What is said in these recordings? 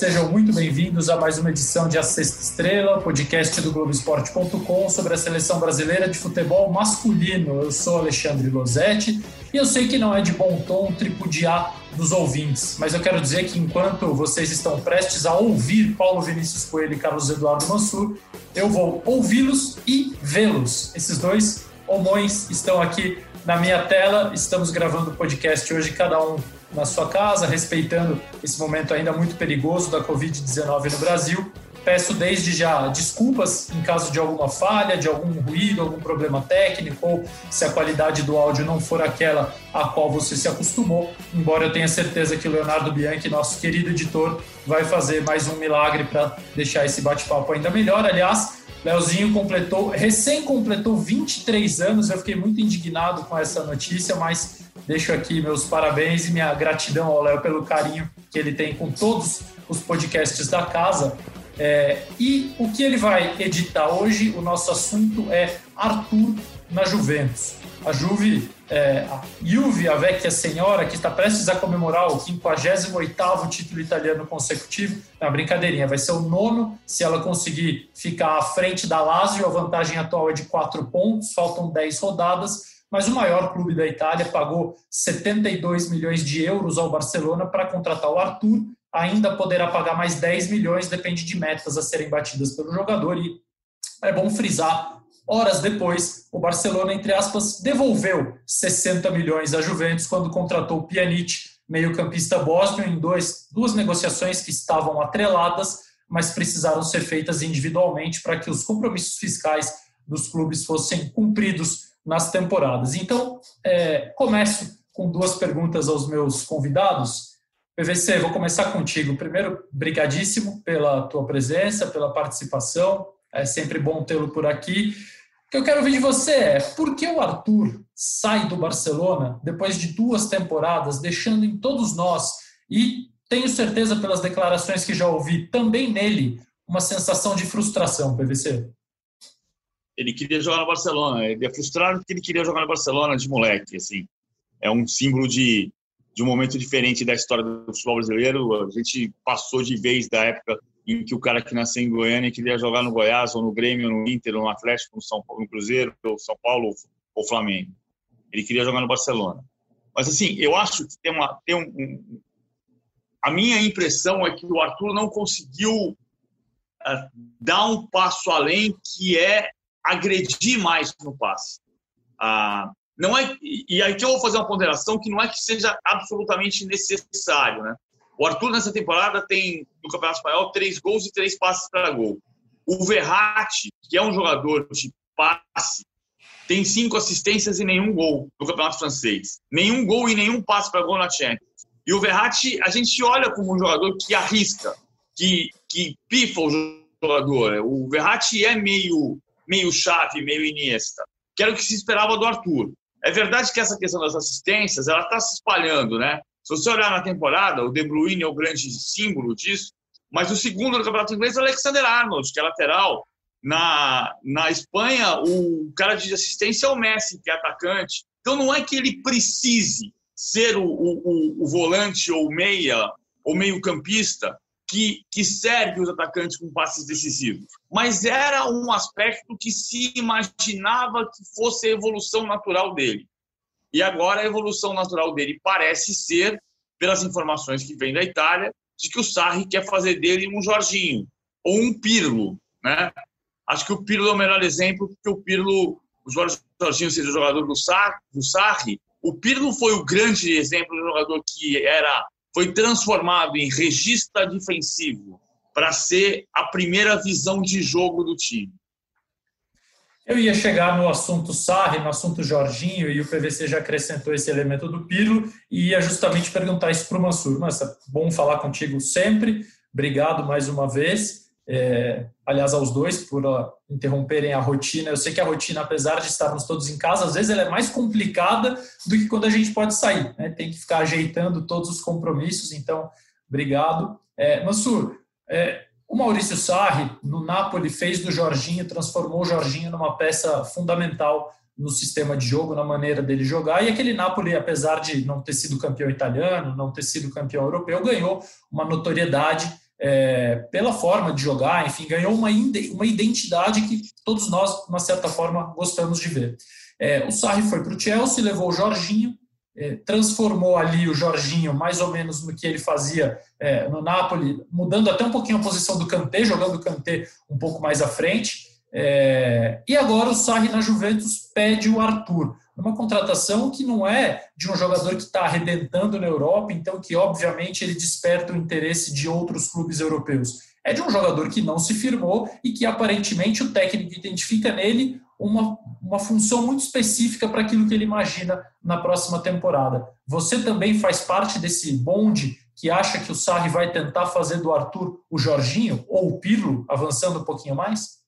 sejam muito bem-vindos a mais uma edição de A Sexta Estrela, podcast do Globoesporte.com sobre a seleção brasileira de futebol masculino. Eu sou Alexandre Losetti e eu sei que não é de bom tom tripudiar dos ouvintes, mas eu quero dizer que enquanto vocês estão prestes a ouvir Paulo Vinícius Coelho e Carlos Eduardo Mansur, eu vou ouvi-los e vê-los. Esses dois homões estão aqui na minha tela. Estamos gravando o podcast hoje, cada um na sua casa, respeitando esse momento ainda muito perigoso da Covid-19 no Brasil. Peço desde já desculpas em caso de alguma falha, de algum ruído, algum problema técnico, ou se a qualidade do áudio não for aquela a qual você se acostumou. Embora eu tenha certeza que o Leonardo Bianchi, nosso querido editor, vai fazer mais um milagre para deixar esse bate-papo ainda melhor. Aliás, Leozinho completou, recém completou 23 anos. Eu fiquei muito indignado com essa notícia, mas Deixo aqui meus parabéns e minha gratidão ao Léo pelo carinho que ele tem com todos os podcasts da casa. É, e o que ele vai editar hoje, o nosso assunto é Arthur na Juventus. A Juve, é, a Juve, a vecchia senhora, que está prestes a comemorar o 58º título italiano consecutivo. Na brincadeirinha, vai ser o nono se ela conseguir ficar à frente da Lazio. A vantagem atual é de 4 pontos, faltam 10 rodadas mas o maior clube da Itália pagou 72 milhões de euros ao Barcelona para contratar o Arthur, ainda poderá pagar mais 10 milhões, depende de metas a serem batidas pelo jogador. E é bom frisar, horas depois, o Barcelona, entre aspas, devolveu 60 milhões à Juventus quando contratou o Pjanic, meio-campista bósnio, em dois, duas negociações que estavam atreladas, mas precisaram ser feitas individualmente para que os compromissos fiscais dos clubes fossem cumpridos nas temporadas. Então, é, começo com duas perguntas aos meus convidados. PVC, vou começar contigo. Primeiro, brigadíssimo pela tua presença, pela participação. É sempre bom tê-lo por aqui. O que eu quero ouvir de você é por que o Arthur sai do Barcelona depois de duas temporadas, deixando em todos nós, e tenho certeza pelas declarações que já ouvi, também nele, uma sensação de frustração, PVC? Ele queria jogar no Barcelona. Ele é frustrado porque ele queria jogar no Barcelona de moleque, assim. É um símbolo de, de um momento diferente da história do futebol brasileiro. A gente passou de vez da época em que o cara que nasceu em Goiânia queria jogar no Goiás, ou no Grêmio, ou no Inter, ou no Atlético, no, São Paulo, no Cruzeiro, ou São Paulo, ou Flamengo. Ele queria jogar no Barcelona. Mas, assim, eu acho que tem uma... Tem um, um a minha impressão é que o Arthur não conseguiu uh, dar um passo além, que é agredir mais no passe. Ah, não é, e aqui eu vou fazer uma ponderação que não é que seja absolutamente necessário. Né? O Arthur, nessa temporada, tem no Campeonato Espanhol três gols e três passes para gol. O Verratti, que é um jogador de passe, tem cinco assistências e nenhum gol no Campeonato Francês. Nenhum gol e nenhum passe para gol na Champions. E o Verratti, a gente olha como um jogador que arrisca, que, que pifa o jogador. O Verratti é meio meio chave, meio Iniesta, que era o que se esperava do Arthur. É verdade que essa questão das assistências ela está se espalhando, né? Se você olhar na temporada, o De Bruyne é o grande símbolo disso, mas o segundo no Campeonato Inglês é o Alexander Arnold, que é lateral. Na, na Espanha, o cara de assistência é o Messi, que é atacante. Então não é que ele precise ser o, o, o volante ou meia ou meio campista que, que serve os atacantes com passes decisivos. Mas era um aspecto que se imaginava que fosse a evolução natural dele. E agora a evolução natural dele parece ser, pelas informações que vêm da Itália, de que o Sarri quer fazer dele um Jorginho ou um Pirlo, né? Acho que o Pirlo é o melhor exemplo, porque o Pirlo, o Jorginho seja o jogador do, Sar, do Sarri, o Pirlo foi o grande exemplo de jogador que era foi transformado em regista defensivo para ser a primeira visão de jogo do time. Eu ia chegar no assunto Sarri, no assunto Jorginho, e o PVC já acrescentou esse elemento do Pirlo, e ia justamente perguntar isso para o Mansur. Mas é bom falar contigo sempre, obrigado mais uma vez. É, aliás, aos dois por uh, interromperem a rotina. Eu sei que a rotina, apesar de estarmos todos em casa, às vezes ela é mais complicada do que quando a gente pode sair. Né? Tem que ficar ajeitando todos os compromissos. Então, obrigado. É, Mansur, é, o Maurício Sarri, no Napoli, fez do Jorginho, transformou o Jorginho numa peça fundamental no sistema de jogo, na maneira dele jogar. E aquele Napoli, apesar de não ter sido campeão italiano, não ter sido campeão europeu, ganhou uma notoriedade é, pela forma de jogar, enfim, ganhou uma, uma identidade que todos nós, de uma certa forma, gostamos de ver. É, o Sarri foi para o Chelsea, levou o Jorginho, é, transformou ali o Jorginho mais ou menos no que ele fazia é, no Napoli, mudando até um pouquinho a posição do Kanté, jogando o Kanté um pouco mais à frente. É, e agora o Sarri na Juventus pede o Arthur. Uma contratação que não é de um jogador que está arrebentando na Europa, então que obviamente ele desperta o interesse de outros clubes europeus. É de um jogador que não se firmou e que aparentemente o técnico identifica nele uma, uma função muito específica para aquilo que ele imagina na próxima temporada. Você também faz parte desse bonde que acha que o Sarri vai tentar fazer do Arthur o Jorginho ou o Pirlo, avançando um pouquinho mais?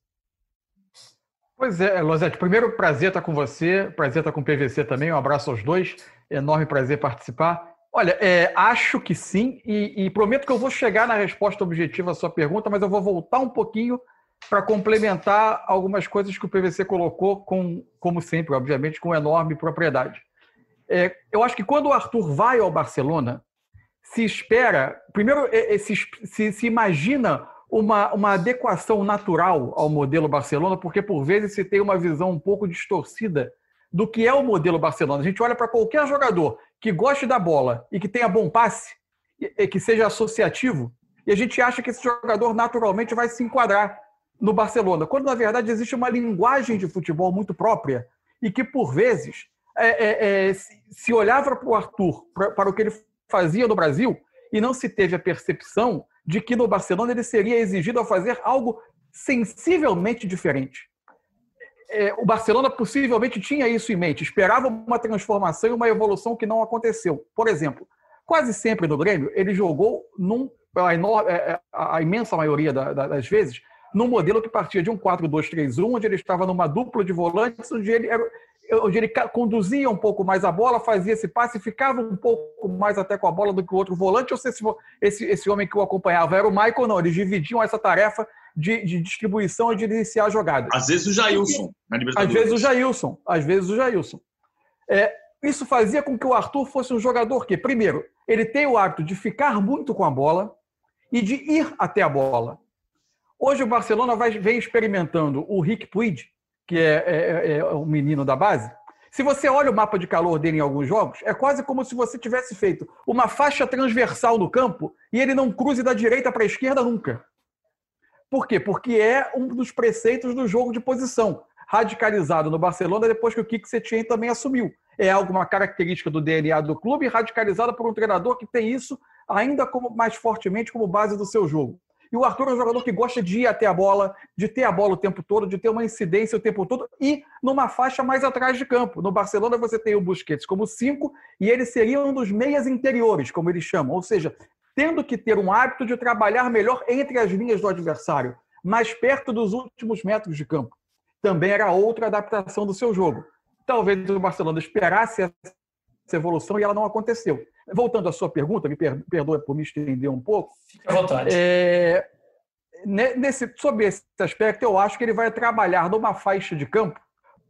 Pois é, Lozete, primeiro prazer estar com você, prazer estar com o PVC também, um abraço aos dois, enorme prazer participar. Olha, é, acho que sim, e, e, prometo que eu vou chegar na resposta objetiva à sua pergunta, mas eu vou voltar um pouquinho para complementar algumas coisas que o PVC colocou, com, como sempre, obviamente, com enorme propriedade. É, eu acho que quando o Arthur vai ao Barcelona, se espera, primeiro, é, é, se, se, se imagina uma, uma adequação natural ao modelo Barcelona, porque por vezes se tem uma visão um pouco distorcida do que é o modelo Barcelona. A gente olha para qualquer jogador que goste da bola e que tenha bom passe, e que seja associativo, e a gente acha que esse jogador naturalmente vai se enquadrar no Barcelona, quando na verdade existe uma linguagem de futebol muito própria e que por vezes é, é, é, se olhava para o Arthur, para, para o que ele fazia no Brasil, e não se teve a percepção de que no Barcelona ele seria exigido a fazer algo sensivelmente diferente. É, o Barcelona possivelmente tinha isso em mente, esperava uma transformação e uma evolução que não aconteceu. Por exemplo, quase sempre no Grêmio ele jogou num, a, enorme, é, é, a imensa maioria das vezes num modelo que partia de um 4-2-3-1, onde ele estava numa dupla de volantes, onde ele era, onde ele conduzia um pouco mais a bola, fazia esse passe, ficava um pouco mais até com a bola do que o outro volante. Ou se esse, esse homem que o acompanhava era o Michael, não. Eles dividiam essa tarefa de, de distribuição e de iniciar a jogada. Às vezes o Jailson. Às vezes o Jailson. Às vezes o Jailson. É, isso fazia com que o Arthur fosse um jogador que, primeiro, ele tem o hábito de ficar muito com a bola e de ir até a bola. Hoje o Barcelona vai, vem experimentando o Rick Puig, que é, é, é, é um menino da base, se você olha o mapa de calor dele em alguns jogos, é quase como se você tivesse feito uma faixa transversal no campo e ele não cruze da direita para a esquerda nunca. Por quê? Porque é um dos preceitos do jogo de posição, radicalizado no Barcelona depois que o Kik Setien também assumiu. É alguma característica do DNA do clube, radicalizada por um treinador que tem isso ainda como mais fortemente como base do seu jogo. E o Arthur é um jogador que gosta de ir até a bola, de ter a bola o tempo todo, de ter uma incidência o tempo todo e numa faixa mais atrás de campo. No Barcelona você tem o Busquets como cinco e ele seria um dos meias interiores, como eles chamam. Ou seja, tendo que ter um hábito de trabalhar melhor entre as linhas do adversário, mais perto dos últimos metros de campo. Também era outra adaptação do seu jogo. Talvez o Barcelona esperasse essa evolução e ela não aconteceu. Voltando à sua pergunta, me perdoe por me estender um pouco. Fique à vontade. É, nesse, sobre esse aspecto, eu acho que ele vai trabalhar numa faixa de campo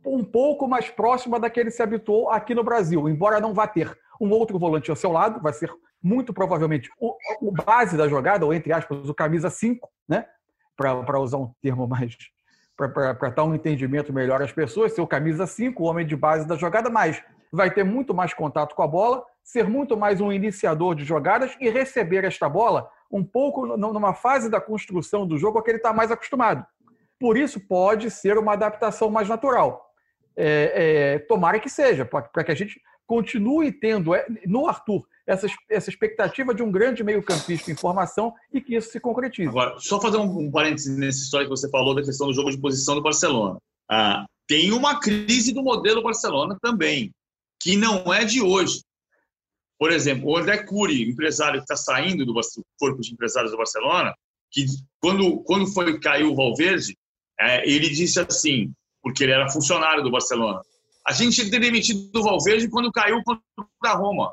um pouco mais próxima da que ele se habituou aqui no Brasil, embora não vá ter um outro volante ao seu lado, vai ser muito provavelmente o, o base da jogada, ou entre aspas, o camisa 5, né? para usar um termo mais. para dar um entendimento melhor às pessoas, ser o camisa 5, o homem de base da jogada, mas vai ter muito mais contato com a bola, ser muito mais um iniciador de jogadas e receber esta bola um pouco numa fase da construção do jogo a que ele está mais acostumado. Por isso, pode ser uma adaptação mais natural. É, é, tomara que seja, para que a gente continue tendo é, no Arthur essa, essa expectativa de um grande meio-campista em formação e que isso se concretize. Agora, só fazer um, um parênteses nessa história que você falou da questão do jogo de posição do Barcelona. Ah, tem uma crise do modelo Barcelona também que não é de hoje. Por exemplo, o André Cury, empresário que está saindo do corpo de empresários do Barcelona, que quando, quando foi caiu o Valverde, é, ele disse assim, porque ele era funcionário do Barcelona, a gente tinha demitido o Valverde quando caiu contra a Roma.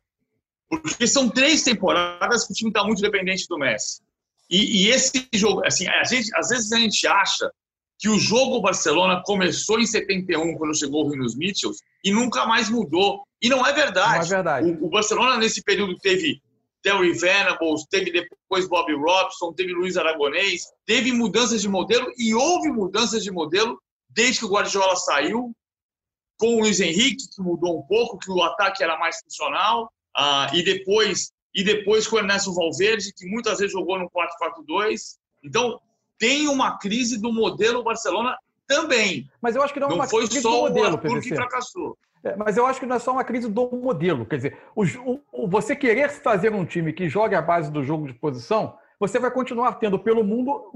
Porque são três temporadas que o time está muito dependente do Messi. E, e, esse jogo, assim, a gente, às vezes a gente acha que o jogo Barcelona começou em 71, quando chegou o Rinos Mitchells, e nunca mais mudou. E não é verdade. Não é verdade. O, o Barcelona, nesse período, teve Terry Venables, teve depois Bobby Robson, teve Luiz Aragonês, teve mudanças de modelo e houve mudanças de modelo desde que o Guardiola saiu, com o Luiz Henrique, que mudou um pouco, que o ataque era mais funcional, uh, e depois e depois com o Ernesto Valverde, que muitas vezes jogou no 4-4-2. Então, tem uma crise do modelo Barcelona também. Mas eu acho que não, é uma foi crise só do modelo, o Arthur que fracassou. É, mas eu acho que não é só uma crise do modelo. Quer dizer, o, o, você querer fazer um time que jogue a base do jogo de posição, você vai continuar tendo pelo mundo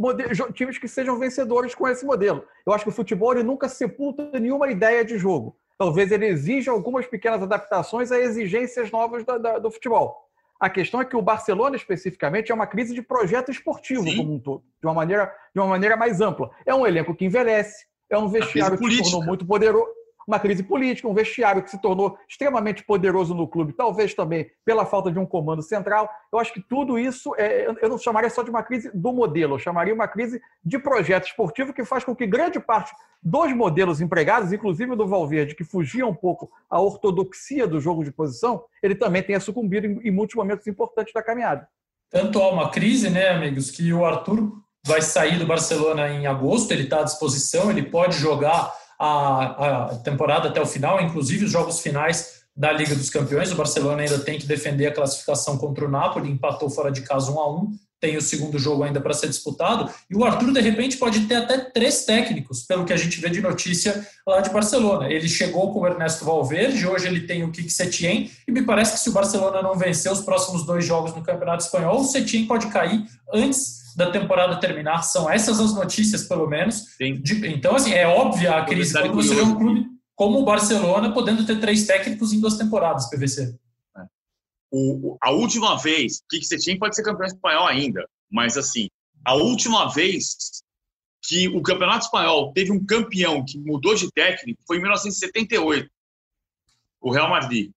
times que sejam vencedores com esse modelo. Eu acho que o futebol ele nunca sepulta nenhuma ideia de jogo. Talvez ele exija algumas pequenas adaptações a exigências novas do futebol. A questão é que o Barcelona, especificamente, é uma crise de projeto esportivo Sim. como um todo, de uma, maneira, de uma maneira mais ampla. É um elenco que envelhece, é um vestiário que se tornou muito poderoso uma crise política, um vestiário que se tornou extremamente poderoso no clube, talvez também pela falta de um comando central. Eu acho que tudo isso, é, eu não chamaria só de uma crise do modelo, eu chamaria uma crise de projeto esportivo que faz com que grande parte dos modelos empregados, inclusive do Valverde, que fugia um pouco à ortodoxia do jogo de posição, ele também tenha sucumbido em, em muitos momentos importantes da caminhada. Tanto há uma crise, né, amigos, que o Arthur vai sair do Barcelona em agosto, ele está à disposição, ele pode jogar a, a temporada até o final, inclusive os jogos finais da Liga dos Campeões. O Barcelona ainda tem que defender a classificação contra o Napoli, empatou fora de casa 1 a 1 tem o segundo jogo ainda para ser disputado, e o Arthur, de repente, pode ter até três técnicos, pelo que a gente vê de notícia lá de Barcelona. Ele chegou com o Ernesto Valverde, hoje ele tem o Kik Setien, e me parece que se o Barcelona não vencer os próximos dois jogos no Campeonato Espanhol, o Setien pode cair antes da temporada terminar. São essas as notícias, pelo menos. De, então, assim, é óbvia a crise quando você vê um clube como o Barcelona podendo ter três técnicos em duas temporadas, PVC. É. O, a última vez, o que você tinha pode ser campeão espanhol ainda, mas assim, a última vez que o Campeonato Espanhol teve um campeão que mudou de técnico foi em 1978, o Real Madrid,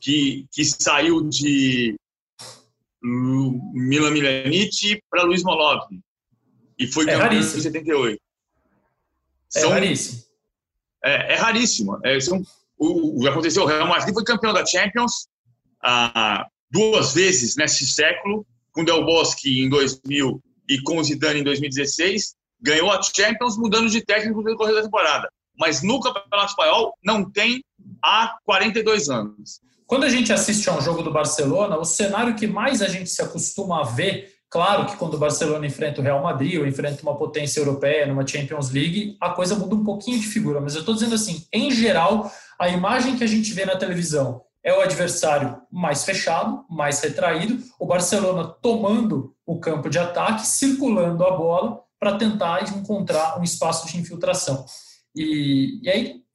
que, que saiu de Milan Milanic para Luiz Molov. E foi é campeão em 78. É são, raríssimo. É, é raríssimo. É, são, o, o que aconteceu, o Real Madrid foi campeão da Champions ah, duas vezes nesse século, com Del Bosque em 2000 e com Zidane em 2016. Ganhou a Champions mudando de técnico no decorrer da temporada. Mas no Campeonato Espanhol não tem há 42 anos. Quando a gente assiste a um jogo do Barcelona, o cenário que mais a gente se acostuma a ver, claro que quando o Barcelona enfrenta o Real Madrid ou enfrenta uma potência europeia numa Champions League, a coisa muda um pouquinho de figura. Mas eu estou dizendo assim, em geral, a imagem que a gente vê na televisão é o adversário mais fechado, mais retraído, o Barcelona tomando o campo de ataque, circulando a bola para tentar encontrar um espaço de infiltração. E, e aí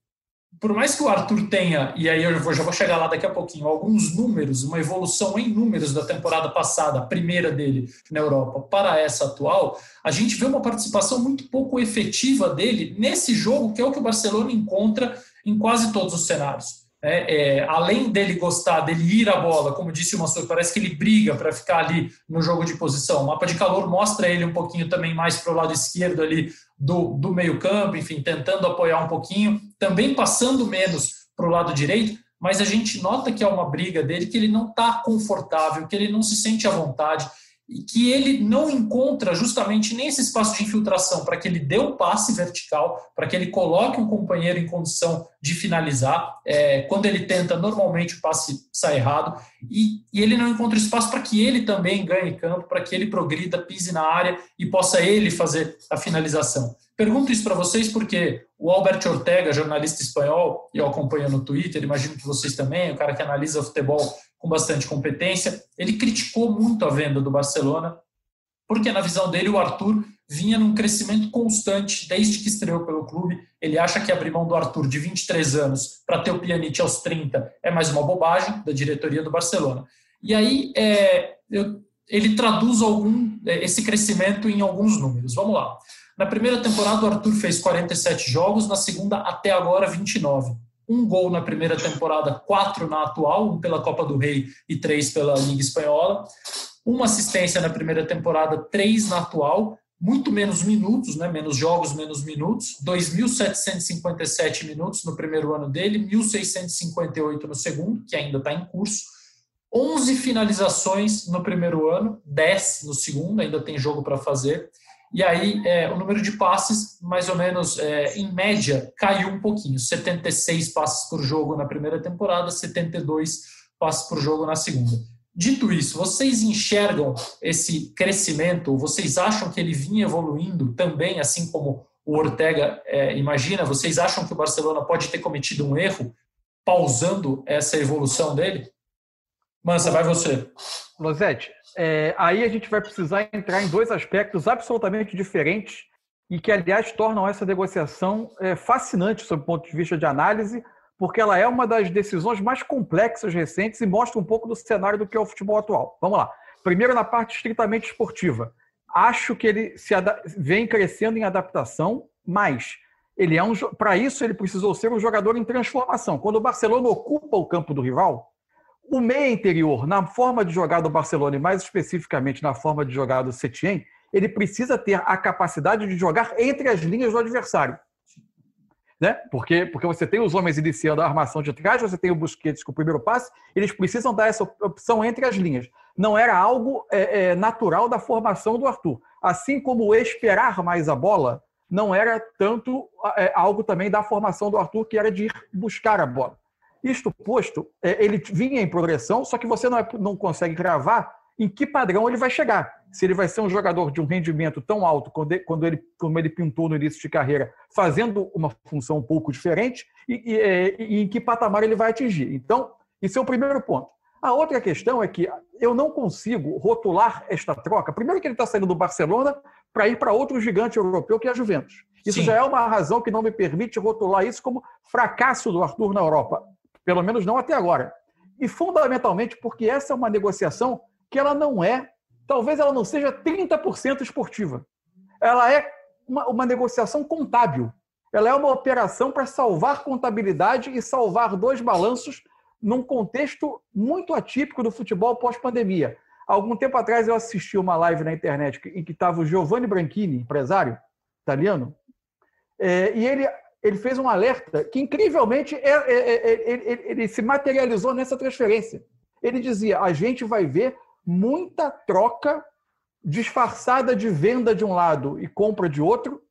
por mais que o Arthur tenha, e aí eu já vou chegar lá daqui a pouquinho, alguns números, uma evolução em números da temporada passada, a primeira dele na Europa, para essa atual, a gente vê uma participação muito pouco efetiva dele nesse jogo, que é o que o Barcelona encontra em quase todos os cenários. É, é, além dele gostar, dele ir à bola, como disse o Mansur, parece que ele briga para ficar ali no jogo de posição. O mapa de calor mostra ele um pouquinho também mais para o lado esquerdo ali do, do meio-campo, enfim, tentando apoiar um pouquinho, também passando menos para o lado direito, mas a gente nota que é uma briga dele, que ele não está confortável, que ele não se sente à vontade e que ele não encontra justamente nem esse espaço de infiltração para que ele dê o um passe vertical, para que ele coloque um companheiro em condição de finalizar. É, quando ele tenta, normalmente o passe sai errado, e, e ele não encontra espaço para que ele também ganhe campo, para que ele progrida, pise na área e possa ele fazer a finalização. Pergunto isso para vocês porque o Albert Ortega, jornalista espanhol, e eu acompanho no Twitter, imagino que vocês também, o cara que analisa futebol com bastante competência. Ele criticou muito a venda do Barcelona, porque na visão dele o Arthur vinha num crescimento constante desde que estreou pelo clube. Ele acha que abrir mão do Arthur de 23 anos para ter o Pjanic aos 30 é mais uma bobagem da diretoria do Barcelona. E aí é, eu, ele traduz algum é, esse crescimento em alguns números. Vamos lá. Na primeira temporada o Arthur fez 47 jogos, na segunda até agora 29 um gol na primeira temporada, quatro na atual, um pela Copa do Rei e três pela Liga Espanhola. Uma assistência na primeira temporada, três na atual. muito menos minutos, né? menos jogos, menos minutos, 2.757 minutos no primeiro ano dele, 1.658 no segundo, que ainda está em curso, 11 finalizações no primeiro ano, 10 no segundo, ainda tem jogo para fazer. E aí é, o número de passes, mais ou menos, é, em média, caiu um pouquinho. 76 passes por jogo na primeira temporada, 72 passes por jogo na segunda. Dito isso, vocês enxergam esse crescimento? Vocês acham que ele vinha evoluindo também, assim como o Ortega é, imagina? Vocês acham que o Barcelona pode ter cometido um erro pausando essa evolução dele? Mansa, vai você. Losete, é, aí a gente vai precisar entrar em dois aspectos absolutamente diferentes e que, aliás, tornam essa negociação é, fascinante sob o ponto de vista de análise, porque ela é uma das decisões mais complexas recentes e mostra um pouco do cenário do que é o futebol atual. Vamos lá. Primeiro, na parte estritamente esportiva. Acho que ele se vem crescendo em adaptação, mas ele é um para isso ele precisou ser um jogador em transformação. Quando o Barcelona ocupa o campo do rival, o meia interior, na forma de jogar do Barcelona e mais especificamente na forma de jogar do Setien, ele precisa ter a capacidade de jogar entre as linhas do adversário. Né? Porque, porque você tem os homens iniciando a armação de trás, você tem o Busquets com o primeiro passe, eles precisam dar essa opção entre as linhas. Não era algo é, é, natural da formação do Arthur. Assim como esperar mais a bola, não era tanto é, algo também da formação do Arthur, que era de ir buscar a bola. Isto posto, é, ele vinha em progressão, só que você não, é, não consegue cravar em que padrão ele vai chegar. Se ele vai ser um jogador de um rendimento tão alto quando ele, quando ele como ele pintou no início de carreira, fazendo uma função um pouco diferente, e, e, é, e em que patamar ele vai atingir. Então, isso é o primeiro ponto. A outra questão é que eu não consigo rotular esta troca. Primeiro que ele está saindo do Barcelona para ir para outro gigante europeu que é a Juventus. Isso Sim. já é uma razão que não me permite rotular isso como fracasso do Arthur na Europa. Pelo menos não até agora. E fundamentalmente porque essa é uma negociação que ela não é, talvez ela não seja 30% esportiva. Ela é uma, uma negociação contábil. Ela é uma operação para salvar contabilidade e salvar dois balanços num contexto muito atípico do futebol pós-pandemia. Algum tempo atrás eu assisti uma live na internet em que estava o Giovanni Branchini, empresário italiano, é, e ele ele fez um alerta que, incrivelmente, é, é, é, ele, se materializou nessa transferência. Ele dizia: a gente vai ver muita troca disfarçada de venda de um lado e compra de outro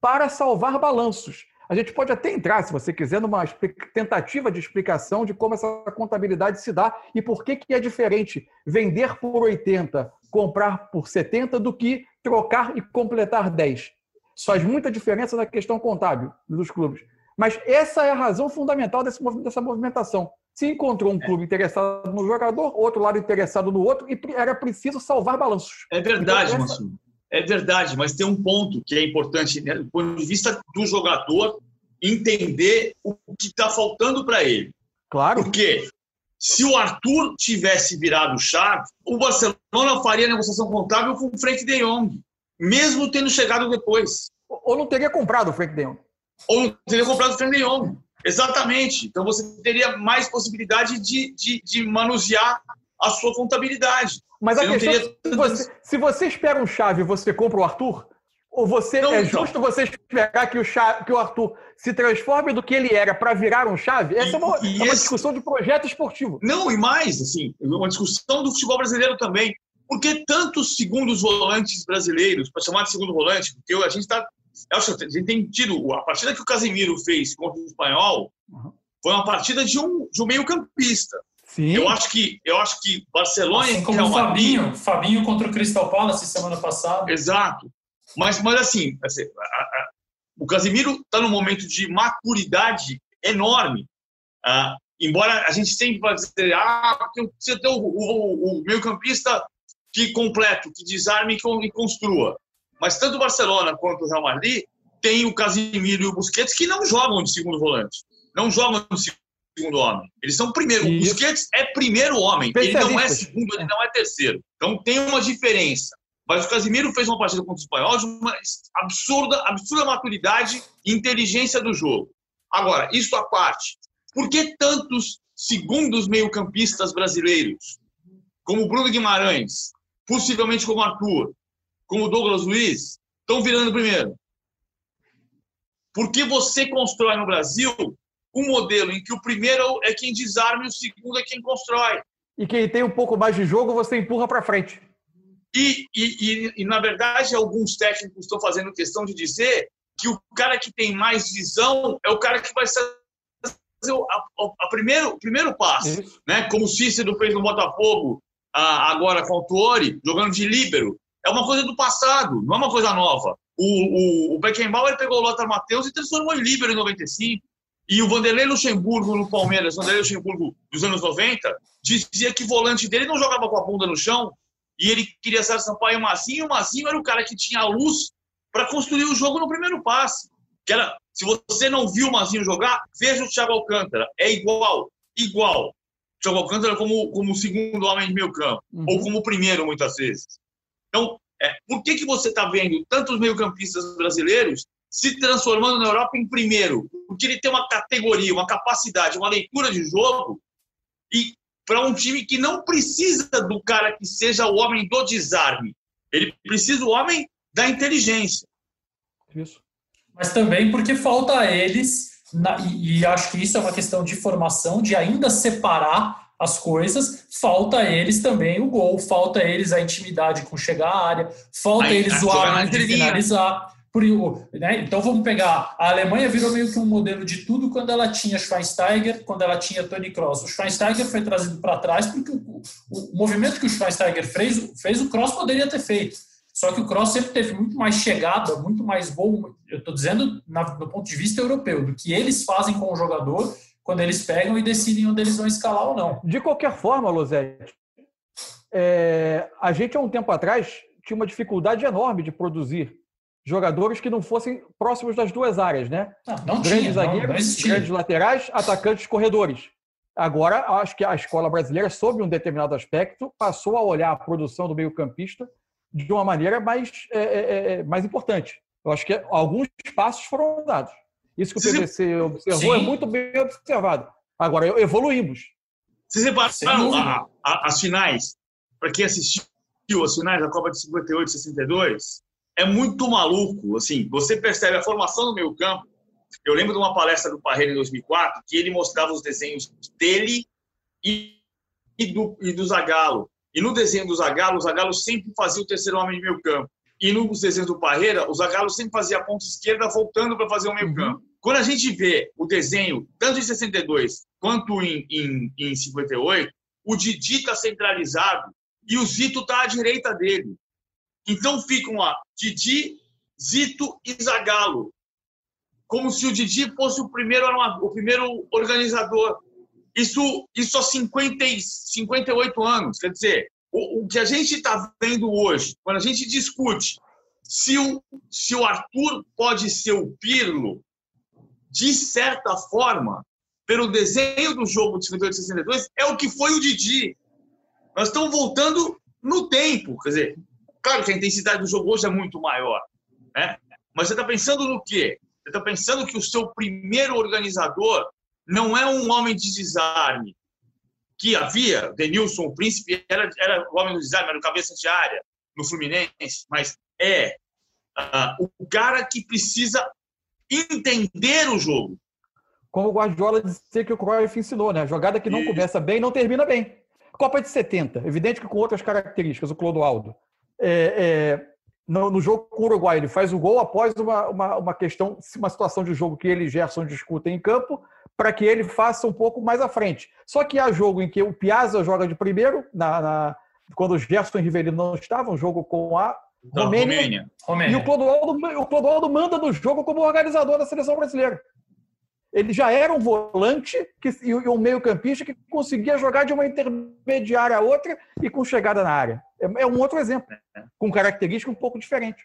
para salvar balanços. A gente pode até entrar, se você quiser, numa tentativa de explicação de como essa contabilidade se dá e por que, que é diferente vender por 80, comprar por 70 do que trocar e completar 10 faz muita diferença na questão contábil dos clubes. Mas essa é a razão fundamental desse, dessa movimentação. Se encontrou um é. clube interessado no jogador, outro lado interessado no outro, e era preciso salvar balanços. É verdade, então, essa... É verdade, mas tem um ponto que é importante, né? do ponto de vista do jogador, entender o que está faltando para ele. Claro. Porque se o Arthur tivesse virado chave, o Barcelona faria negociação contábil com o Frank de Jong mesmo tendo chegado depois. Ou não teria comprado o Frank de Jong. Ou não teria comprado o Frank de Jong. Exatamente. Então você teria mais possibilidade de, de, de manusear a sua contabilidade. Mas você a questão teria... se, você, se você espera um chave você compra o Arthur, ou você não, é então. justo você esperar que o, chave, que o Arthur se transforme do que ele era para virar um chave? Essa e, é, uma, é uma esse... discussão de projeto esportivo. Não, e mais, assim, uma discussão do futebol brasileiro também. Por que tantos segundos volantes brasileiros, para chamar de segundo volante? Porque a gente está. A gente tem tido. A partida que o Casemiro fez contra o espanhol foi uma partida de um, de um meio-campista. Sim. Eu acho que eu acho que Barcelona assim como o Fabinho, Fabinho contra o Crystal Palace semana passada. Exato. Mas mas assim, assim a, a, o Casemiro está num momento de maturidade enorme. Ah, embora a gente sempre vá dizer, ah, porque tem o, o, o meio-campista que complete, que desarme e construa. Mas tanto o Barcelona quanto o Real Madrid tem o Casimiro e o Busquets que não jogam de segundo volante, não jogam de segundo homem. Eles são primeiro. O Busquets é primeiro homem, ele não é segundo, ele não é terceiro. Então tem uma diferença. Mas o Casimiro fez uma partida contra o Espanhol de uma absurda, absurda maturidade e inteligência do jogo. Agora, isso à parte, por que tantos segundos meio-campistas brasileiros, como Bruno Guimarães, possivelmente como Arthur, como o Douglas Luiz, estão virando primeiro. Porque você constrói no Brasil um modelo em que o primeiro é quem desarma e o segundo é quem constrói. E quem tem um pouco mais de jogo, você empurra para frente. E, e, e, e, na verdade, alguns técnicos estão fazendo questão de dizer que o cara que tem mais visão é o cara que vai fazer o, a, a primeiro, o primeiro passo. Né? Como o Cícero fez no Botafogo, a, agora com o Tuori, jogando de líbero. É uma coisa do passado, não é uma coisa nova. O, o, o Beckenbauer pegou o Lothar Matheus e transformou em líbero em 95. E o Vanderlei Luxemburgo no Palmeiras, Vanderlei Luxemburgo dos anos 90, dizia que o volante dele não jogava com a bunda no chão e ele queria ser Sampaio e o Mazinho. O Mazinho era o cara que tinha a luz para construir o jogo no primeiro passe. Que era, se você não viu o Mazinho jogar, veja o Thiago Alcântara. É igual, igual. O Thiago Alcântara como, como o segundo homem de meio campo, uhum. ou como o primeiro, muitas vezes. Então, é, por que, que você está vendo tantos meio-campistas brasileiros se transformando na Europa em primeiro, porque ele tem uma categoria, uma capacidade, uma leitura de jogo e para um time que não precisa do cara que seja o homem do desarme, ele precisa do homem da inteligência. Isso. Mas também porque falta a eles, na, e, e acho que isso é uma questão de formação, de ainda separar as coisas, falta a eles também o gol, falta a eles a intimidade com chegar à área, falta a eles o hábito de finalizar. Por, né? Então vamos pegar. A Alemanha virou meio que um modelo de tudo quando ela tinha Schweinsteiger, quando ela tinha Tony Kroos. O Schweinsteiger foi trazido para trás porque o, o, movimento que o Schweinsteiger fez, fez, o Kroos poderia ter feito. Só que o Kroos sempre teve muito mais chegada, muito mais gol. Eu estou dizendo na, do ponto de vista europeu, do que eles fazem com o jogador quando eles pegam e decidem onde eles vão escalar ou não. De qualquer forma, Lozete, é, a gente há um tempo atrás tinha uma dificuldade enorme de produzir jogadores que não fossem próximos das duas áreas, né? Não, não grandes tinha, zagueiros, não, grandes laterais, atacantes, corredores. Agora, acho que a escola brasileira, sob um determinado aspecto, passou a olhar a produção do meio-campista de uma maneira mais, é, é, é mais importante. Eu acho que alguns passos foram dados. Isso que o PVC observou é Sim. é muito bem observado. Agora, evoluímos. Se você passar as finais, para quem assistiu as finais da Copa de 58 e 62, é muito maluco. Assim, você percebe a formação do meio campo. Eu lembro de uma palestra do Parreira em 2004 que ele mostrava os desenhos dele e, e do, e do Zagallo. E no desenho do Zagallo, o Zagallo sempre fazia o terceiro homem de meio campo. E nos desenhos do Parreira, o Zagallo sempre fazia a ponta esquerda voltando para fazer o meio campo. Uhum. Quando a gente vê o desenho, tanto em 62 quanto em, em, em 58, o Didi está centralizado e o Zito está à direita dele. Então ficam lá Didi, Zito e Zagallo. Como se o Didi fosse o primeiro, o primeiro organizador. Isso, isso há 50, 58 anos. Quer dizer, o, o que a gente está vendo hoje, quando a gente discute se o, se o Arthur pode ser o Pirlo, de certa forma, pelo desenho do jogo de 58 e 62, é o que foi o Didi. Nós estamos voltando no tempo. Quer dizer, Claro que a intensidade do jogo hoje é muito maior, né? Mas você está pensando no quê? Você está pensando que o seu primeiro organizador não é um homem de desarme, que havia, Denilson, o príncipe, era, era o homem do desarme, era o cabeça de área no Fluminense, mas é uh, o cara que precisa entender o jogo. Como o Guardiola disse que o Cruyff ensinou, né? A jogada que não começa bem não termina bem. Copa de 70, evidente que com outras características, o Clodoaldo é, é, no, no, jogo com o Uruguai, ele faz o gol após uma, uma, uma, questão, uma situação de jogo que ele e Gerson discutem em campo, para que ele faça um pouco mais à frente. Só que há jogo em que o Piazza joga de primeiro, na, na quando o Gerson e o Rivelino não estavam, jogo com a Romênia, Romênia. E o Clodoaldo, o Clodoaldo manda no jogo como organizador da seleção brasileira. Ele já era um volante que, e um meio-campista que conseguia jogar de uma intermediária a outra e com chegada na área. É, é um outro exemplo, com característica um pouco diferente.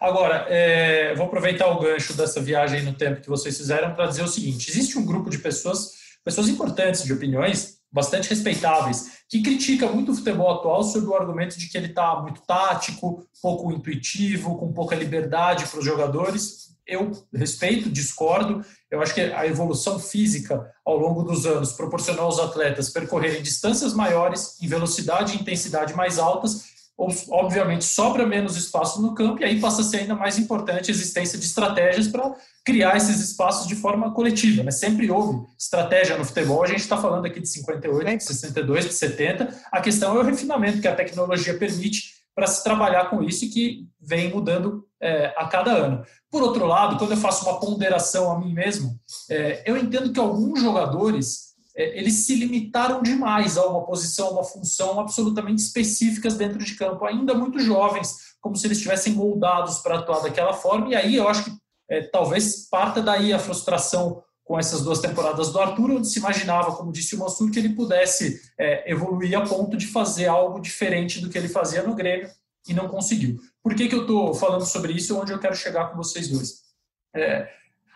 Agora, é, vou aproveitar o gancho dessa viagem no tempo que vocês fizeram para dizer o seguinte: existe um grupo de pessoas, pessoas importantes de opiniões, bastante respeitáveis, que critica muito o futebol atual sob o argumento de que ele está muito tático, pouco intuitivo, com pouca liberdade para os jogadores. Eu respeito, discordo. Eu acho que a evolução física ao longo dos anos proporcionou aos atletas percorrerem distâncias maiores, em velocidade e intensidade mais altas, obviamente sobra menos espaço no campo e aí passa a ser ainda mais importante a existência de estratégias para criar esses espaços de forma coletiva. Né? Sempre houve estratégia no futebol, a gente está falando aqui de 58, de 62, de 70. A questão é o refinamento que a tecnologia permite para se trabalhar com isso e que vem mudando é, a cada ano. Por outro lado, quando eu faço uma ponderação a mim mesmo, é, eu entendo que alguns jogadores eles se limitaram demais a uma posição, uma função absolutamente específicas dentro de campo, ainda muito jovens, como se eles estivessem moldados para atuar daquela forma. E aí eu acho que é, talvez parta daí a frustração com essas duas temporadas do Arthur, onde se imaginava, como disse o Mansur, que ele pudesse é, evoluir a ponto de fazer algo diferente do que ele fazia no Grêmio e não conseguiu. Por que, que eu estou falando sobre isso? Onde eu quero chegar com vocês dois? É,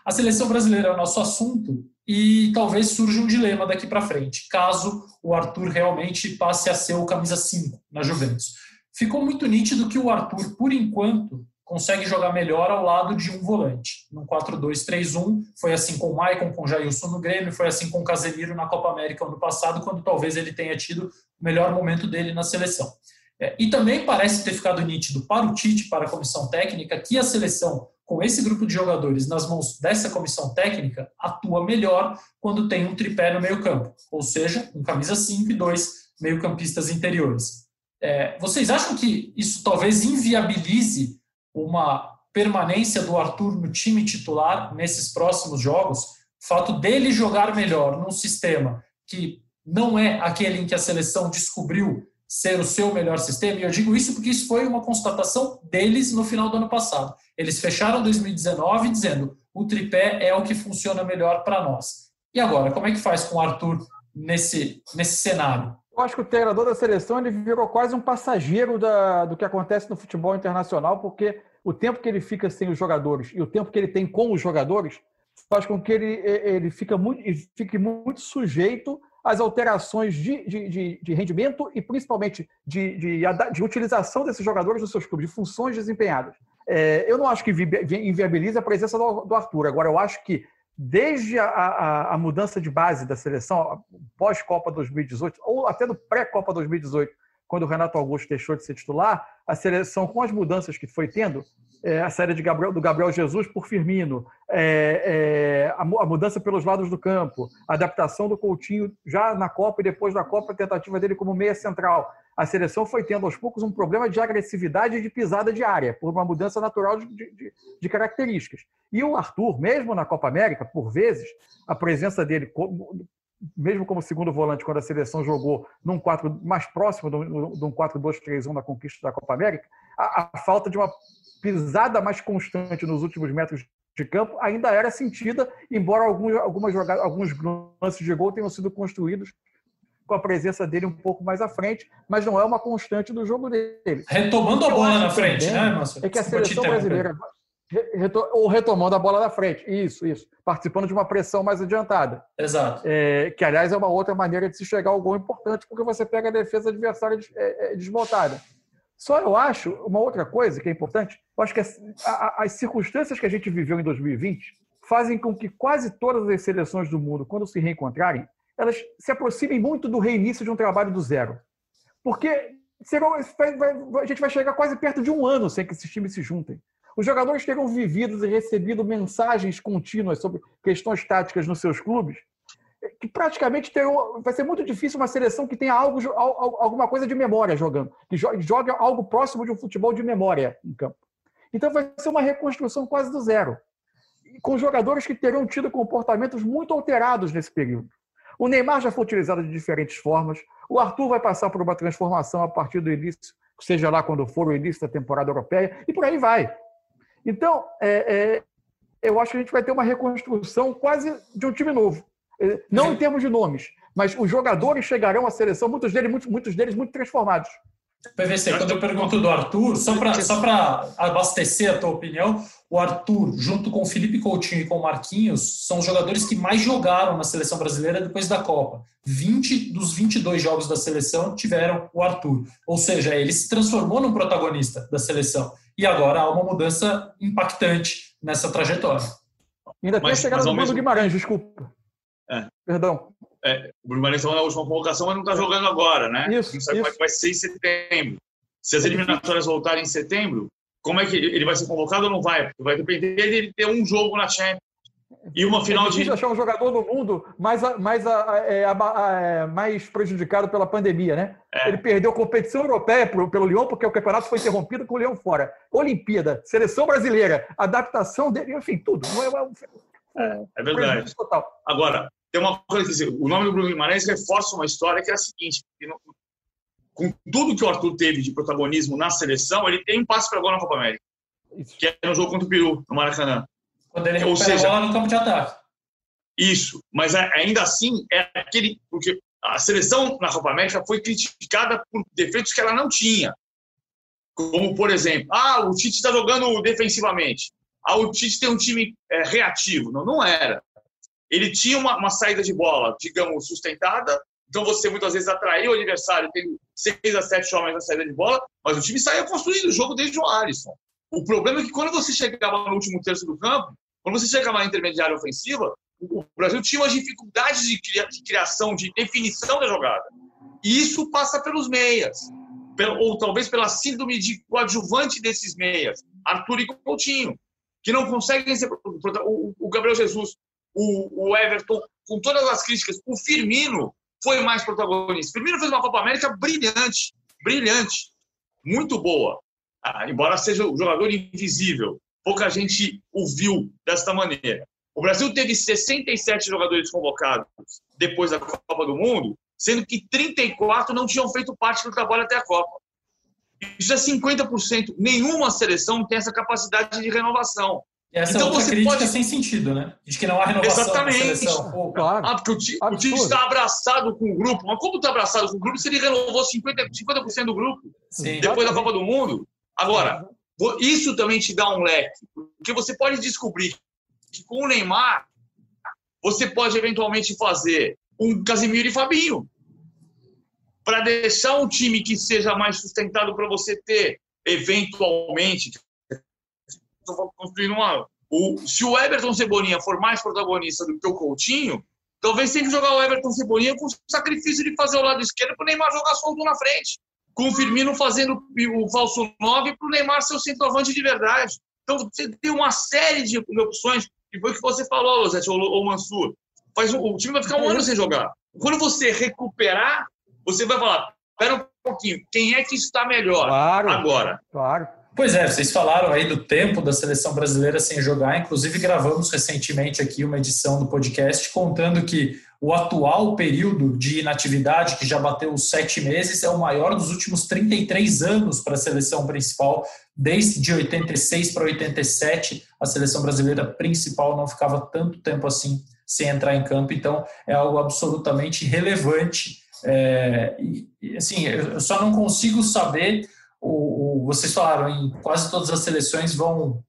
a seleção brasileira é o nosso assunto e talvez surja um dilema daqui para frente, caso o Arthur realmente passe a ser o camisa 5 na Juventus. Ficou muito nítido que o Arthur, por enquanto, consegue jogar melhor ao lado de um volante. No 4-2-3-1, foi assim com o Maicon, com o Jailson no Grêmio, foi assim com o Casemiro na Copa América ano passado, quando talvez ele tenha tido o melhor momento dele na seleção. É, e também parece ter ficado nítido para o Tite, para a comissão técnica, que a seleção com esse grupo de jogadores nas mãos dessa comissão técnica, atua melhor quando tem um tripé no meio-campo, ou seja, um camisa 5 e dois meio-campistas interiores. É, vocês acham que isso talvez inviabilize uma permanência do Arthur no time titular nesses próximos jogos? O fato dele jogar melhor num sistema que não é aquele em que a seleção descobriu ser o seu melhor sistema, e eu digo isso porque isso foi uma constatação deles no final do ano passado. Eles fecharam 2019 dizendo o tripé é o que funciona melhor para nós. E agora, como é que faz com o Arthur nesse, nesse cenário? Eu acho que o treinador da seleção ele virou quase um passageiro da, do que acontece no futebol internacional, porque o tempo que ele fica sem os jogadores e o tempo que ele tem com os jogadores faz com que ele, ele fica muito, fique muito sujeito às alterações de, de, de, de rendimento e principalmente de, de, de, utilização desses jogadores nos seus clubes, de funções desempenhadas. É, eu não acho que inviabiliza a presença do, do Arthur. Agora, eu acho que desde a, a, a mudança de base da seleção, pós-Copa 2018, ou até no pré-Copa 2018, quando o Renato Augusto deixou de ser titular, a seleção, com as mudanças que foi tendo, é, a saída de Gabriel, do Gabriel Jesus por Firmino, é, é, a, a, mudança pelos lados do campo, a adaptação do Coutinho já na Copa e depois da Copa, a tentativa dele como meia central. A seleção foi tendo aos poucos um problema de agressividade e de pisada de área, por uma mudança natural de, de, de características. E o Arthur, mesmo na Copa América, por vezes, a presença dele, mesmo como segundo volante, quando a seleção jogou num 4 mais próximo de um 4-2-3-1 na conquista da Copa América, a, a falta de uma pisada mais constante nos últimos metros de campo ainda era sentida, embora alguns, algumas jogadas, alguns lances de gol tenham sido construídos com a presença dele um pouco mais à frente, mas não é uma constante do jogo dele. Retomando a bola na frente, né, Márcio? É que a seleção brasileira, ou retomando a bola na frente, isso, isso, participando de uma pressão mais adiantada. Exato. É, que, aliás, é uma outra maneira de se chegar ao gol importante, porque você pega a defesa adversária é, é, desmontada. Só eu acho, uma outra coisa que é importante, eu acho que as, as circunstâncias que a gente viveu em 2020 fazem com que quase todas as seleções do mundo, quando se reencontrarem, elas se aproximem muito do reinício de um trabalho do zero. Porque a gente vai chegar quase perto de um ano sem que esses times se juntem. Os jogadores terão vivido e recebido mensagens contínuas sobre questões táticas nos seus clubes que praticamente tem, vai ser muito difícil uma seleção que tenha algo, alguma coisa de memória jogando, que jogue algo próximo de um futebol de memória em campo. Então vai ser uma reconstrução quase do zero, com jogadores que terão tido comportamentos muito alterados nesse período. O Neymar já foi utilizado de diferentes formas, o Arthur vai passar por uma transformação a partir do início, seja lá quando for o início da temporada europeia, e por aí vai. Então, é, é, eu acho que a gente vai ter uma reconstrução quase de um time novo não em termos de nomes, mas os jogadores chegarão à seleção, muitos deles, muitos, muitos deles muito transformados. PVC, quando eu pergunto do Arthur, só para só abastecer a tua opinião, o Arthur, junto com o Felipe Coutinho e com o Marquinhos, são os jogadores que mais jogaram na seleção brasileira depois da Copa. 20 dos 22 jogos da seleção tiveram o Arthur. Ou seja, ele se transformou num protagonista da seleção. E agora há uma mudança impactante nessa trajetória. Ainda tem a chegada do Bruno Guimarães, desculpa. É. Perdão. É, o Bruno Guimarães na última convocação, mas não está jogando agora, né? Isso, não sabe isso. como é que vai ser em setembro. Se as eliminatórias voltarem em setembro, como é que ele vai ser convocado ou não vai? Vai depender dele ter um jogo na Champions e uma final é de. achar um jogador no mundo mais, mais, é, é, mais prejudicado pela pandemia, né? É. Ele perdeu competição europeia pelo Lyon, porque o campeonato foi interrompido com o Lyon fora. Olimpíada, seleção brasileira, adaptação dele, enfim, tudo. É, é verdade. Total. Agora, tem uma coisa que dizer: o nome do Bruno Guimarães reforça uma história que é a seguinte: com tudo que o Arthur teve de protagonismo na seleção, ele tem um passe para agora na Copa América, que é no jogo contra o Peru, no Maracanã. Quando ele Ou seja, a bola no campo de ataque. Isso, mas ainda assim é aquele porque a seleção na Copa América foi criticada por defeitos que ela não tinha. Como, por exemplo, ah, o Tite está jogando defensivamente. Ah, o Tite tem um time é, reativo. Não, não era. Ele tinha uma, uma, saída de bola, digamos, sustentada. Então você muitas vezes atraiu o adversário, tendo seis a sete homens na saída de bola, mas o time saía construindo o jogo desde o Alisson. O problema é que quando você chegava no último terço do campo, quando você chega na intermediária ofensiva, o Brasil tinha umas dificuldades de criação, de definição da jogada. E isso passa pelos meias, ou talvez pela síndrome de coadjuvante desses meias, Arthur e Coutinho, que não conseguem ser. O Gabriel Jesus, o Everton, com todas as críticas, o Firmino foi mais protagonista. O Firmino fez uma Copa América brilhante, brilhante, muito boa. Ah, embora seja o jogador invisível, pouca gente o viu desta maneira. O Brasil teve 67 jogadores convocados depois da Copa do Mundo, sendo que 34 não tinham feito parte do trabalho até a Copa. Isso é 50%. Nenhuma seleção tem essa capacidade de renovação. E essa então, você crítica pode... sem sentido, né? De que não há renovação Exatamente. seleção. claro. Ah, porque o, time, o time está abraçado com o grupo. Mas como está abraçado com o grupo se ele renovou 50%, 50 do grupo Sim. depois da Copa do Mundo? Agora, isso também te dá um leque, porque você pode descobrir que com o Neymar você pode eventualmente fazer um Casimiro e Fabinho para deixar um time que seja mais sustentado para você ter eventualmente uma o, se o Everton Cebolinha for mais protagonista do que o Coutinho, talvez tenha que jogar o Everton Cebolinha com o sacrifício de fazer o lado esquerdo para o Neymar jogar solto na frente com o Firmino fazendo o falso 9 para o Neymar ser o centroavante de verdade. Então, você tem uma série de opções, e foi o que você falou, Lozete, ou, ou Mansur. Faz, o time vai ficar um ano sem jogar. Quando você recuperar, você vai falar, espera um pouquinho, quem é que está melhor claro, agora? Claro. Pois é, vocês falaram aí do tempo da seleção brasileira sem jogar, inclusive gravamos recentemente aqui uma edição do podcast contando que o atual período de inatividade, que já bateu os sete meses, é o maior dos últimos 33 anos para a seleção principal. Desde de 86 para 87, a seleção brasileira principal não ficava tanto tempo assim sem entrar em campo, então é algo absolutamente relevante. É, e, assim, eu só não consigo saber o, o, vocês falaram em quase todas as seleções vão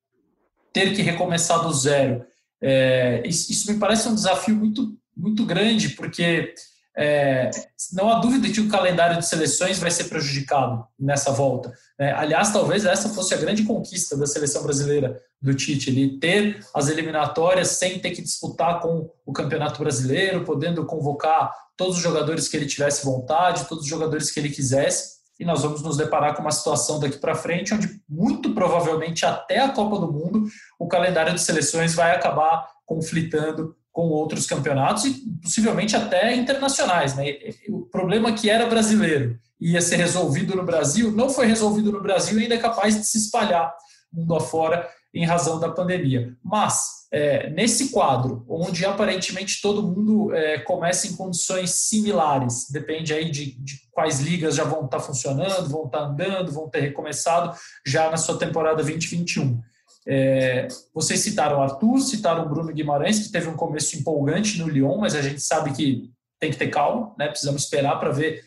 ter que recomeçar do zero. É, isso, isso, me parece um desafio muito, muito grande, porque é, não há dúvida que o calendário de seleções vai ser prejudicado nessa volta. É, aliás, talvez essa fosse a grande conquista da seleção brasileira do Tite, ele ter as eliminatórias sem ter que disputar com o Campeonato Brasileiro, podendo convocar todos os jogadores que ele tivesse vontade, todos os jogadores que ele quisesse nós vamos nos deparar com uma situação daqui para frente, onde muito provavelmente até a Copa do Mundo o calendário de seleções vai acabar conflitando com outros campeonatos e possivelmente até internacionais. Né? O problema que era brasileiro ia ser resolvido no Brasil não foi resolvido no Brasil e ainda é capaz de se espalhar mundo afora em razão da pandemia. Mas, é, nesse quadro, onde aparentemente todo mundo é, começa em condições similares, depende aí de, de quais ligas já vão estar funcionando, vão estar andando, vão ter recomeçado já na sua temporada 2021. É, vocês citaram Arthur, citaram Bruno Guimarães, que teve um começo empolgante no Lyon, mas a gente sabe que tem que ter calma, né? precisamos esperar para ver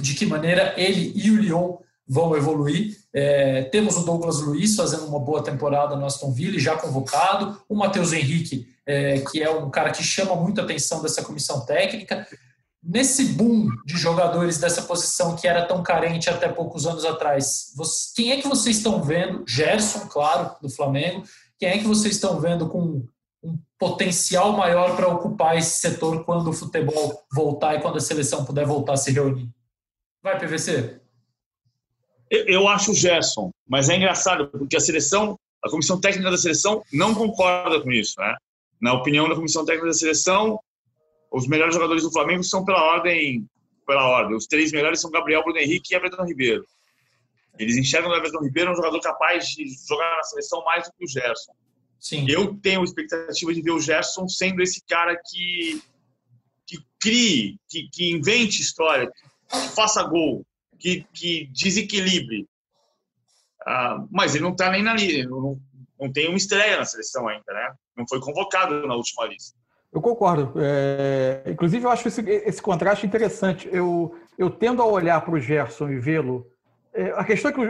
de que maneira ele e o Lyon vão evoluir. É, temos o Douglas Luiz fazendo uma boa temporada no Aston Villa, já convocado. O Matheus Henrique, é, que é um cara que chama muito atenção dessa comissão técnica. Nesse boom de jogadores dessa posição que era tão carente até poucos anos atrás, você, quem é que vocês estão vendo? Gerson, claro, do Flamengo. Quem é que vocês estão vendo com um potencial maior para ocupar esse setor quando o futebol voltar e quando a seleção puder voltar a se reunir? Vai, PVC. Eu, eu acho o Gerson, mas é engraçado, porque a seleção, a comissão técnica da seleção não concorda com isso, né? Na opinião da comissão técnica da seleção, os melhores jogadores do Flamengo são pela ordem, pela ordem. Os três melhores são Gabriel, Bruno Henrique e Everton Ribeiro. Eles enxergam o Everton Ribeiro um jogador capaz de jogar na seleção mais do que o Gerson. Sim. Eu tenho expectativa de ver o Gerson sendo esse cara que, que crie, que, que invente história, que faça gol, que, que desequilibre. Ah, mas ele não está nem na lista, não, não tem uma estreia na seleção ainda, né? Não foi convocado na última lista. Eu concordo. É, inclusive, eu acho esse, esse contraste interessante. Eu, eu tendo a olhar para o Gerson e vê-lo. É, a questão é que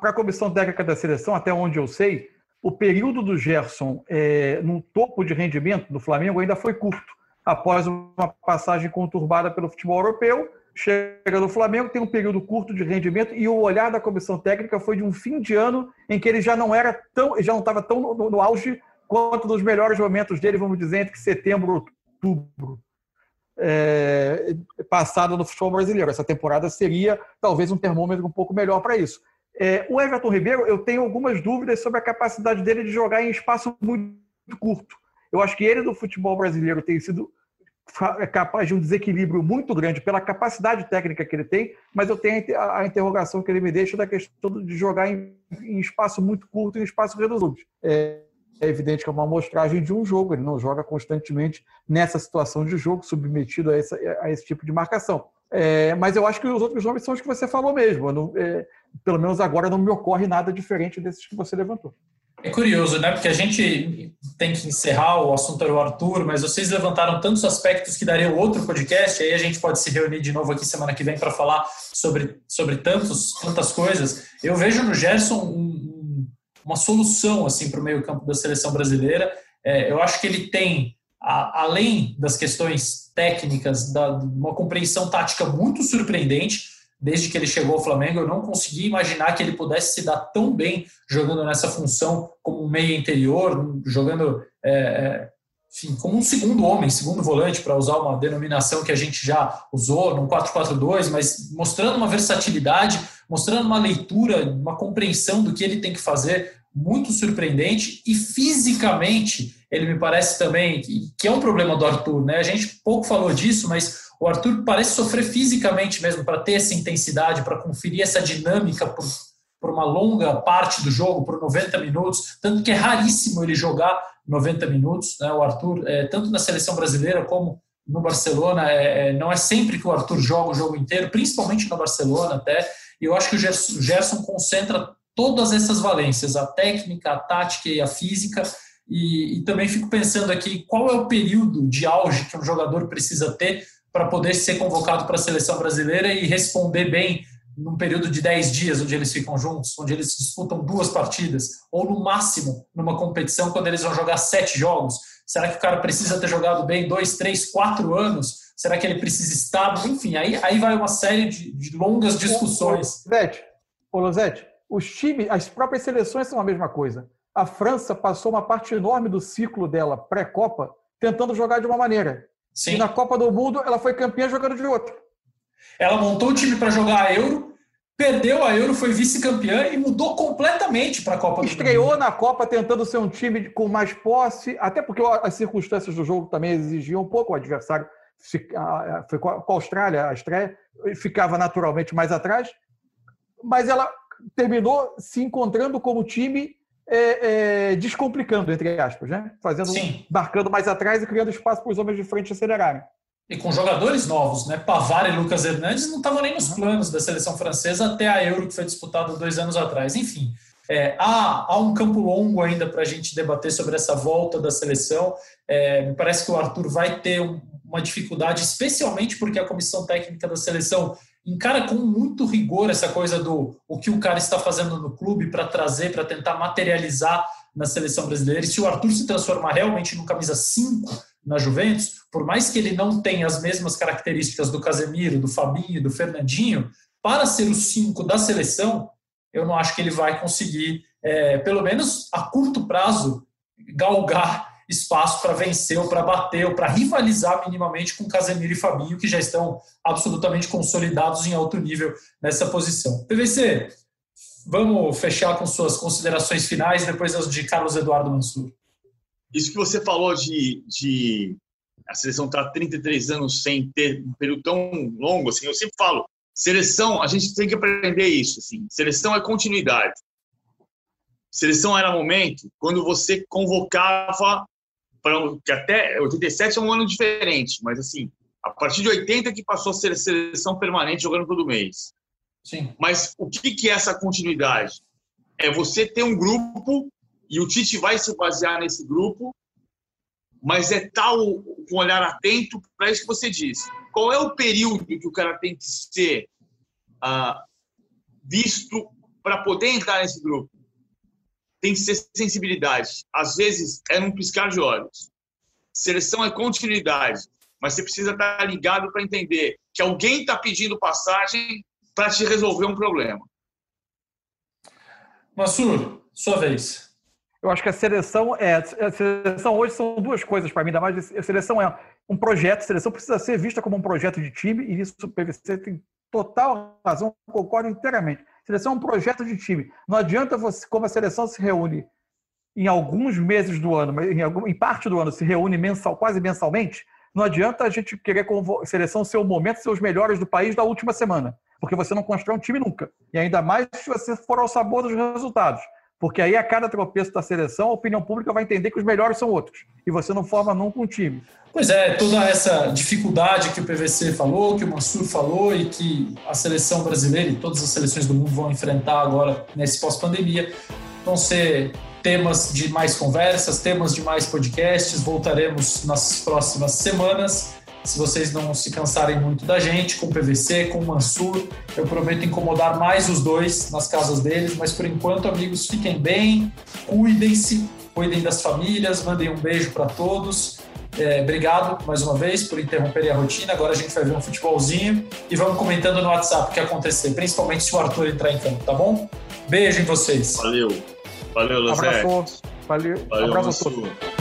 para a comissão técnica da seleção, até onde eu sei, o período do Gerson é, no topo de rendimento do Flamengo ainda foi curto. Após uma passagem conturbada pelo futebol europeu, chega no Flamengo, tem um período curto de rendimento e o olhar da comissão técnica foi de um fim de ano em que ele já não era tão, já não estava tão no, no auge quanto nos melhores momentos dele, vamos dizer, entre setembro e outubro. É, passado no futebol brasileiro. Essa temporada seria talvez um termômetro um pouco melhor para isso. É, o Everton Ribeiro, eu tenho algumas dúvidas sobre a capacidade dele de jogar em espaço muito curto. Eu acho que ele do futebol brasileiro tem sido capaz de um desequilíbrio muito grande pela capacidade técnica que ele tem, mas eu tenho a interrogação que ele me deixa da questão de jogar em, em espaço muito curto, em espaço reduzido. É, é evidente que é uma amostragem de um jogo, ele não joga constantemente nessa situação de jogo, submetido a, essa, a esse tipo de marcação. É, mas eu acho que os outros nomes são os que você falou mesmo. Não, é, pelo menos agora não me ocorre nada diferente desses que você levantou. É curioso, né? Porque a gente tem que encerrar, o assunto era o Arthur, mas vocês levantaram tantos aspectos que daria outro podcast, aí a gente pode se reunir de novo aqui semana que vem para falar sobre, sobre tantos, tantas coisas. Eu vejo no Gerson um, uma solução assim para o meio campo da seleção brasileira. É, eu acho que ele tem, a, além das questões técnicas, da, uma compreensão tática muito surpreendente, desde que ele chegou ao Flamengo, eu não consegui imaginar que ele pudesse se dar tão bem jogando nessa função como um meia interior, jogando é, é enfim, como um segundo homem, segundo volante, para usar uma denominação que a gente já usou no 4-4-2, mas mostrando uma versatilidade, mostrando uma leitura, uma compreensão do que ele tem que fazer muito surpreendente e fisicamente ele me parece também que, que é um problema do Arthur, né? A gente pouco falou disso, mas o Arthur parece sofrer fisicamente mesmo para ter essa intensidade, para conferir essa dinâmica por, por uma longa parte do jogo, por 90 minutos. Tanto que é raríssimo ele jogar 90 minutos. Né? O Arthur, é, tanto na seleção brasileira como no Barcelona, é, é, não é sempre que o Arthur joga o jogo inteiro, principalmente no Barcelona até. E eu acho que o Gerson, o Gerson concentra todas essas valências, a técnica, a tática e a física. E, e, também fico pensando aqui qual é o período de auge que um jogador precisa ter para poder ser convocado para a seleção brasileira e responder bem num período de 10 dias, onde eles ficam juntos, onde eles disputam duas partidas, ou no máximo numa competição, quando eles vão jogar sete jogos. Será que o cara precisa ter jogado bem dois, três, quatro anos? Será que ele precisa estar? Enfim, aí, aí vai uma série de, de longas discussões. Losete, ô Losete, os times, as próprias seleções são a mesma coisa. A França passou uma parte enorme do ciclo dela pré-Copa tentando jogar de uma maneira. Sim. E na Copa do Mundo ela foi campeã jogando de outra. Ela montou o time para jogar a Euro, perdeu a Euro, foi vice-campeã e mudou completamente para a Copa Estreou do Mundo. na Copa tentando ser um time com mais posse, até porque as circunstâncias do jogo também exigiam um pouco o adversário. Foi com a Austrália a estreia, ficava naturalmente mais atrás, mas ela terminou se encontrando como time é, é, descomplicando, entre aspas, né? Fazendo, Sim. marcando mais atrás e criando espaço para os homens de frente acelerarem. E com jogadores novos, né? Pavar e Lucas Hernandes não estavam nem nos uhum. planos da seleção francesa até a Euro que foi disputada dois anos atrás. Enfim, é, há, há, um campo longo ainda para a gente debater sobre essa volta da seleção. É, me parece que o Arthur vai ter uma dificuldade, especialmente porque a comissão técnica da seleção encara com muito rigor essa coisa do o que o cara está fazendo no clube para trazer, para tentar materializar na seleção brasileira. E se o Arthur se transformar realmente no camisa 5 na Juventus, por mais que ele não tenha as mesmas características do Casemiro, do Fabinho, do Fernandinho, para ser o 5 da seleção, eu não acho que ele vai conseguir, é, pelo menos a curto prazo, galgar espaço para vencer ou para bater ou para rivalizar minimamente com Casemiro e Fabinho, que já estão absolutamente consolidados em alto nível nessa posição. PVC, vamos fechar com suas considerações finais, depois as de Carlos Eduardo Mansur. Isso que você falou de, de a seleção estar tá 33 anos sem ter um período tão longo, assim, eu sempre falo, seleção, a gente tem que aprender isso, assim, seleção é continuidade. Seleção era momento quando você convocava para que até 87 é um ano diferente, mas assim, a partir de 80 que passou a ser seleção permanente jogando todo mês. Sim. Mas o que que é essa continuidade? É você ter um grupo e o Tite vai se basear nesse grupo, mas é tal com um olhar atento para isso que você disse. Qual é o período que o cara tem que ser ah, visto para poder entrar nesse grupo? Tem que ser sensibilidade. Às vezes é num piscar de olhos. Seleção é continuidade, mas você precisa estar ligado para entender que alguém está pedindo passagem para te resolver um problema. Massur, sua vez. Eu acho que a seleção é. A seleção hoje são duas coisas para mim, ainda mais. A seleção é um projeto, a seleção precisa ser vista como um projeto de time, e isso o PVC tem total razão, concordo inteiramente. Seleção é um projeto de time. Não adianta você, como a seleção se reúne em alguns meses do ano, mas em, algum, em parte do ano se reúne mensal, quase mensalmente, não adianta a gente querer a seleção ser o momento, ser os melhores do país da última semana, porque você não constrói um time nunca. E ainda mais se você for ao sabor dos resultados. Porque aí, a cada tropeço da seleção, a opinião pública vai entender que os melhores são outros. E você não forma nunca um time. Pois é, toda essa dificuldade que o PVC falou, que o Mansur falou e que a seleção brasileira e todas as seleções do mundo vão enfrentar agora nesse pós-pandemia, vão ser temas de mais conversas, temas de mais podcasts. Voltaremos nas próximas semanas. Se vocês não se cansarem muito da gente, com o PVC, com o Mansur, eu prometo incomodar mais os dois nas casas deles, mas por enquanto, amigos, fiquem bem, cuidem-se, cuidem das famílias, mandem um beijo para todos. É, obrigado mais uma vez por interromperem a rotina. Agora a gente vai ver um futebolzinho e vamos comentando no WhatsApp o que acontecer, principalmente se o Arthur entrar em campo, tá bom? Beijo em vocês. Valeu. Valeu, Luzé. Abraço. Valeu. Valeu, Abraço a todos.